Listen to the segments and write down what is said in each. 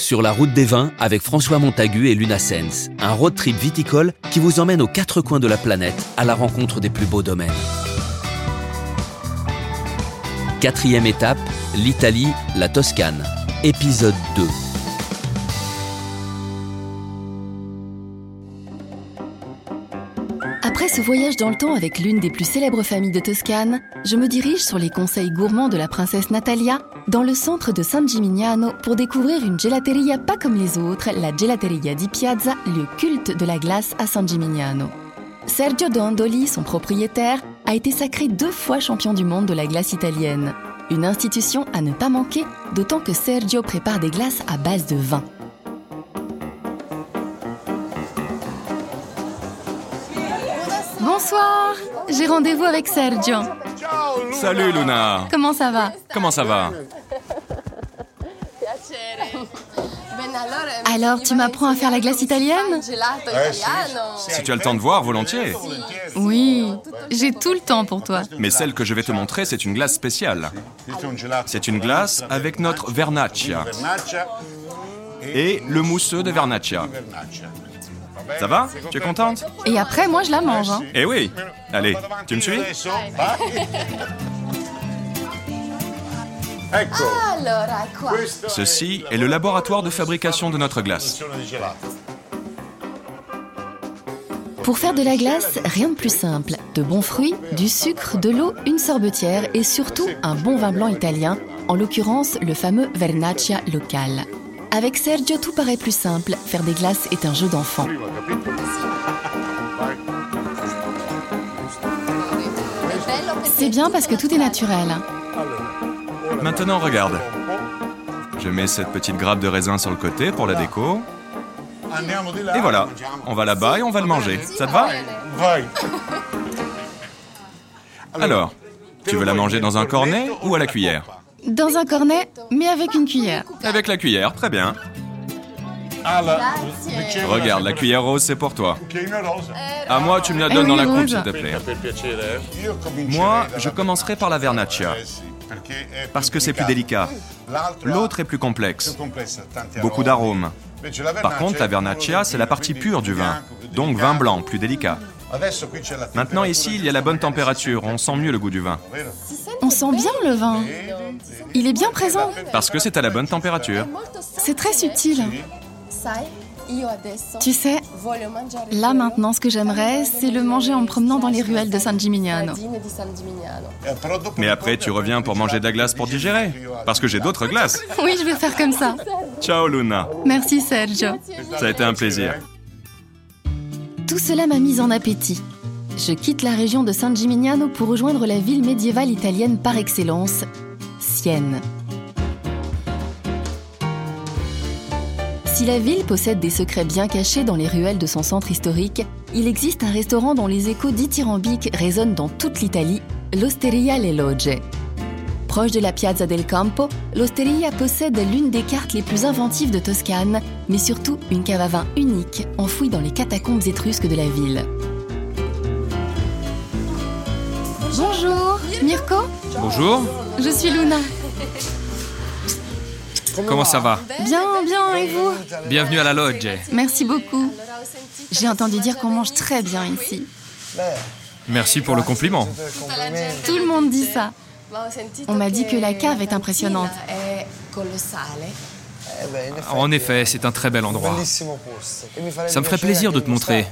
Sur la route des vins avec François Montagu et Luna Sens, un road trip viticole qui vous emmène aux quatre coins de la planète à la rencontre des plus beaux domaines. Quatrième étape, l'Italie, la Toscane. Épisode 2. Après ce voyage dans le temps avec l'une des plus célèbres familles de Toscane, je me dirige sur les conseils gourmands de la princesse Natalia dans le centre de San Gimignano pour découvrir une gelateria pas comme les autres, la Gelateria di Piazza, le culte de la glace à San Gimignano. Sergio Dondoli, son propriétaire, a été sacré deux fois champion du monde de la glace italienne. Une institution à ne pas manquer, d'autant que Sergio prépare des glaces à base de vin. Bonsoir, j'ai rendez-vous avec Sergio. Salut Luna Comment ça va? Comment ça va? Alors, tu m'apprends à faire la glace italienne? Si tu as le temps de voir, volontiers. Oui, j'ai tout le temps pour toi. Mais celle que je vais te montrer, c'est une glace spéciale. C'est une glace avec notre vernaccia et le mousseux de vernaccia. Ça va Tu es contente Et après, moi, je la mange. hein. Eh oui Allez, tu me suis Ceci est le laboratoire de fabrication de notre glace. Pour faire de la glace, rien de plus simple. De bons fruits, du sucre, de l'eau, une sorbetière et surtout un bon vin blanc italien, en l'occurrence le fameux Vernaccia local. Avec Sergio, tout paraît plus simple. Faire des glaces est un jeu d'enfant. C'est bien parce que tout est naturel. Maintenant, regarde. Je mets cette petite grappe de raisin sur le côté pour la déco. Et voilà, on va là-bas et on va le manger. Ça te va Alors, tu veux la manger dans un cornet ou à la cuillère? Dans un cornet, mais avec une cuillère. Avec la cuillère, très bien. Regarde, la cuillère rose, c'est pour toi. À moi, tu me la donnes dans la coupe, s'il te plaît. Moi, je commencerai par la vernaccia, parce que c'est plus délicat. L'autre est plus complexe, beaucoup d'arômes. Par contre, la vernaccia, c'est la partie pure du vin, donc vin blanc, plus délicat. Maintenant, ici, il y a la bonne température, on sent mieux le goût du vin, On sent bien le vin. Il est bien présent. parce que c'est à la bonne température. C'est très subtil. Tu sais, là maintenant, ce que j'aimerais, c'est le manger en me promenant dans les ruelles de San Gimignano. Mais après, tu reviens pour manger de la glace pour digérer, parce que j'ai d'autres glaces. Oui, je vais faire comme ça. Ciao, Luna. Merci Sergio. Ça a été un plaisir. Tout cela m'a mise en appétit. Je quitte la région de San Gimignano pour rejoindre la ville médiévale italienne par excellence, Sienne. Si la ville possède des secrets bien cachés dans les ruelles de son centre historique, il existe un restaurant dont les échos dithyrambiques résonnent dans toute l'Italie, l'Osteria Le Logge. Proche de la Piazza del Campo, l'Osteria possède l'une des cartes les plus inventives de Toscane, mais surtout une cave à vin unique, enfouie dans les catacombes étrusques de la ville. Mirko Bonjour, Je suis Luna. comment ça va? Bien, bien, et vous? Bienvenue à la lodge. Merci beaucoup. J'ai entendu dire qu'on mange très bien ici. Merci pour le compliment. Tout le monde dit ça. On m'a dit que la cave est impressionnante. En effet, c'est un très bel endroit. Ça me ferait plaisir de te montrer.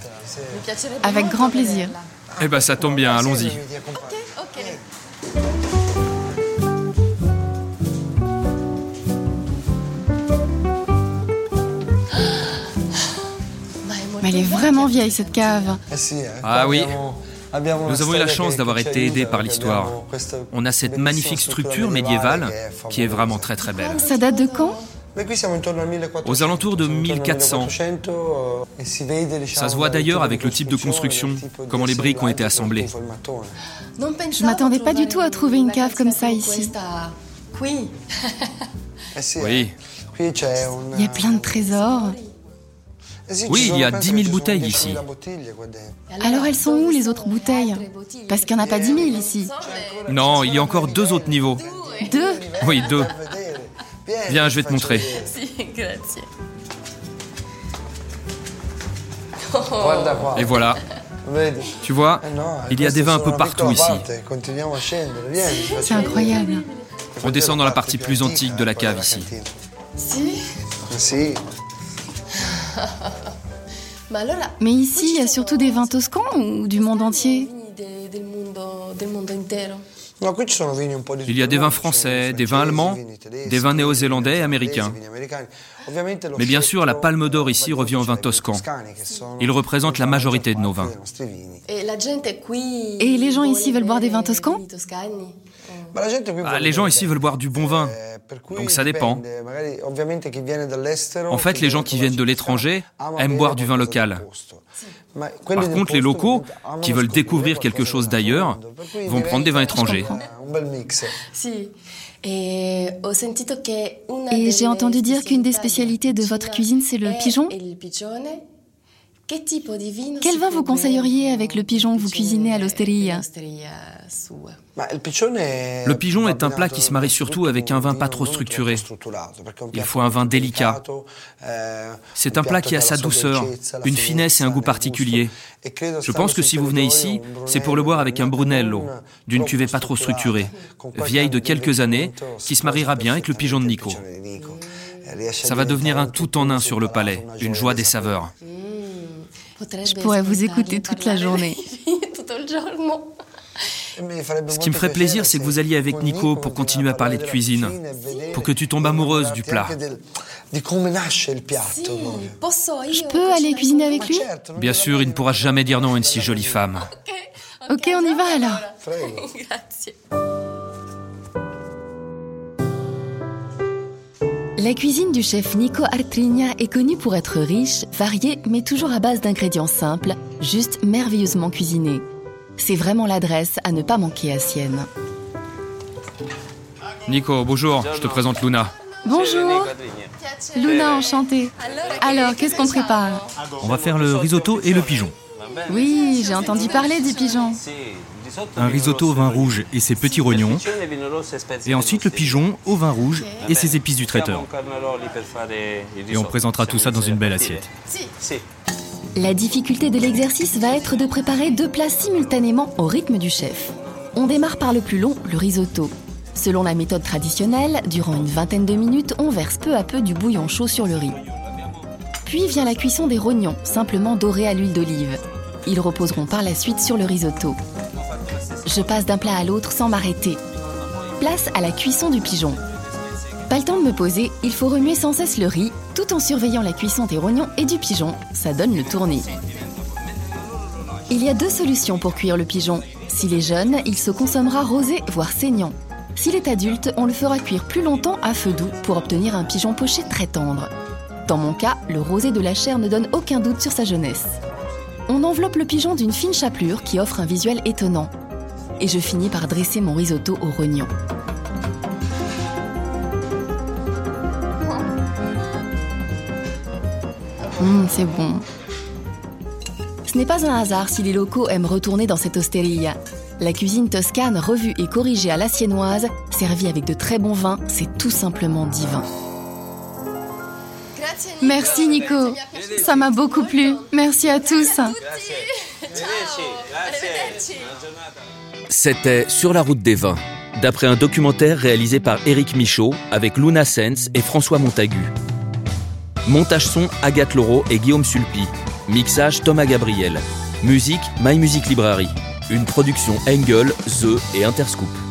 Avec grand plaisir. Eh ben, ça tombe bien, allons-y. Mais elle est vraiment vieille cette cave. Ah oui. Nous avons eu la chance d'avoir été aidés par l'histoire. On a cette magnifique structure médiévale qui est vraiment très très belle. Ça date de quand? Aux alentours de 1400. Ça se voit d'ailleurs avec le type de construction, comment les briques ont été assemblées. Je m'attendais pas du tout à trouver une cave comme ça ici. Oui, Il y a plein de trésors. Oui, il y a 10 000 bouteilles ici. Alors elles sont où les autres bouteilles Parce qu'il n'y en a pas 10 000 ici. non, il y a encore deux autres niveaux. Deux Oui, deux. Viens, je vais te montrer. Et voilà. Tu vois, eh il y a des vins un peu partout ici. C'est incroyable. On descend dans la partie plus antique de la cave ici. Mais ici, il y a surtout des vins toscans ou du monde entier? Il y a des vins français, des vins allemands, des vins néo-zélandais et américains. Mais bien sûr, la palme d'or ici revient aux vins toscans. Ils représentent la majorité de nos vins. Et les gens ici veulent boire des vins toscans? ah, Les gens ici veulent boire du bon vin. Donc ça dépend. En fait, les gens qui viennent de l'étranger aiment boire du vin local. Par contre, les locaux, qui veulent découvrir quelque chose d'ailleurs, vont prendre des vins étrangers. Et j'ai entendu dire qu'une des spécialités de votre cuisine, c'est le pigeon quel vin vous conseilleriez avec le pigeon que vous cuisinez à l'osteria Le pigeon est un plat qui se marie surtout avec un vin pas trop structuré. Il faut un vin délicat. C'est un plat qui a sa douceur, une finesse et un goût particulier. Je pense que si vous venez ici, c'est pour le boire avec un Brunello, d'une cuvée pas trop structurée, vieille de quelques années, qui se mariera bien avec le pigeon de Nico. Ça va devenir un tout en un sur le palais, une joie des saveurs. Je pourrais vous écouter toute la journée. Ce qui me ferait plaisir, c'est que vous alliez avec Nico pour continuer à parler de cuisine, pour que tu tombes amoureuse du plat. Je peux aller cuisiner avec lui Bien sûr, il ne pourra jamais dire non à une si jolie femme. Ok, on y va alors. La cuisine du chef Nico Artrigna est connue pour être riche, variée, mais toujours à base d'ingrédients simples, juste merveilleusement cuisinés. C'est vraiment l'adresse à ne pas manquer à Sienne. Nico, bonjour, je te présente Luna. Bonjour. Luna, enchantée. Alors, qu'est-ce qu'on prépare? On va faire le risotto et le pigeon. Oui, j'ai entendu parler du pigeon un risotto au vin rouge et ses petits rognons, et ensuite le pigeon au vin rouge et ses épices du traiteur. Et on présentera tout ça dans une belle assiette. La difficulté de l'exercice va être de préparer deux plats simultanément au rythme du chef. On démarre par le plus long, le risotto. Selon la méthode traditionnelle, durant une vingtaine de minutes, on verse peu à peu du bouillon chaud sur le riz. Puis vient la cuisson des rognons, simplement dorés à l'huile d'olive. Ils reposeront par la suite sur le risotto. Je passe d'un plat à l'autre sans m'arrêter. Place à la cuisson du pigeon. Pas le temps de me poser, il faut remuer sans cesse le riz, tout en surveillant la cuisson des rognons et du pigeon. Ça donne le tournis. Il y a deux solutions pour cuire le pigeon. S'il est jeune, il se consommera rosé, voire saignant. S'il est adulte, on le fera cuire plus longtemps à feu doux pour obtenir un pigeon poché très tendre. Dans mon cas, le rosé de la chair ne donne aucun doute sur sa jeunesse. On enveloppe le pigeon d'une fine chapelure qui offre un visuel étonnant et je finis par dresser mon risotto au rognon. Hum, c'est bon. Ce n'est pas un hasard si les locaux aiment retourner dans cette osteria. La cuisine toscane revue et corrigée à la siennoise, servie avec de très bons vins, c'est tout simplement divin. Merci Nico, ça m'a beaucoup plu. Merci à tous. C'était Sur la route des vins, d'après un documentaire réalisé par Éric Michaud avec Luna Sens et François Montagu. Montage son Agathe Laureau et Guillaume Sulpi. Mixage Thomas Gabriel. Musique My Music Library. Une production Engel, The et Interscoop.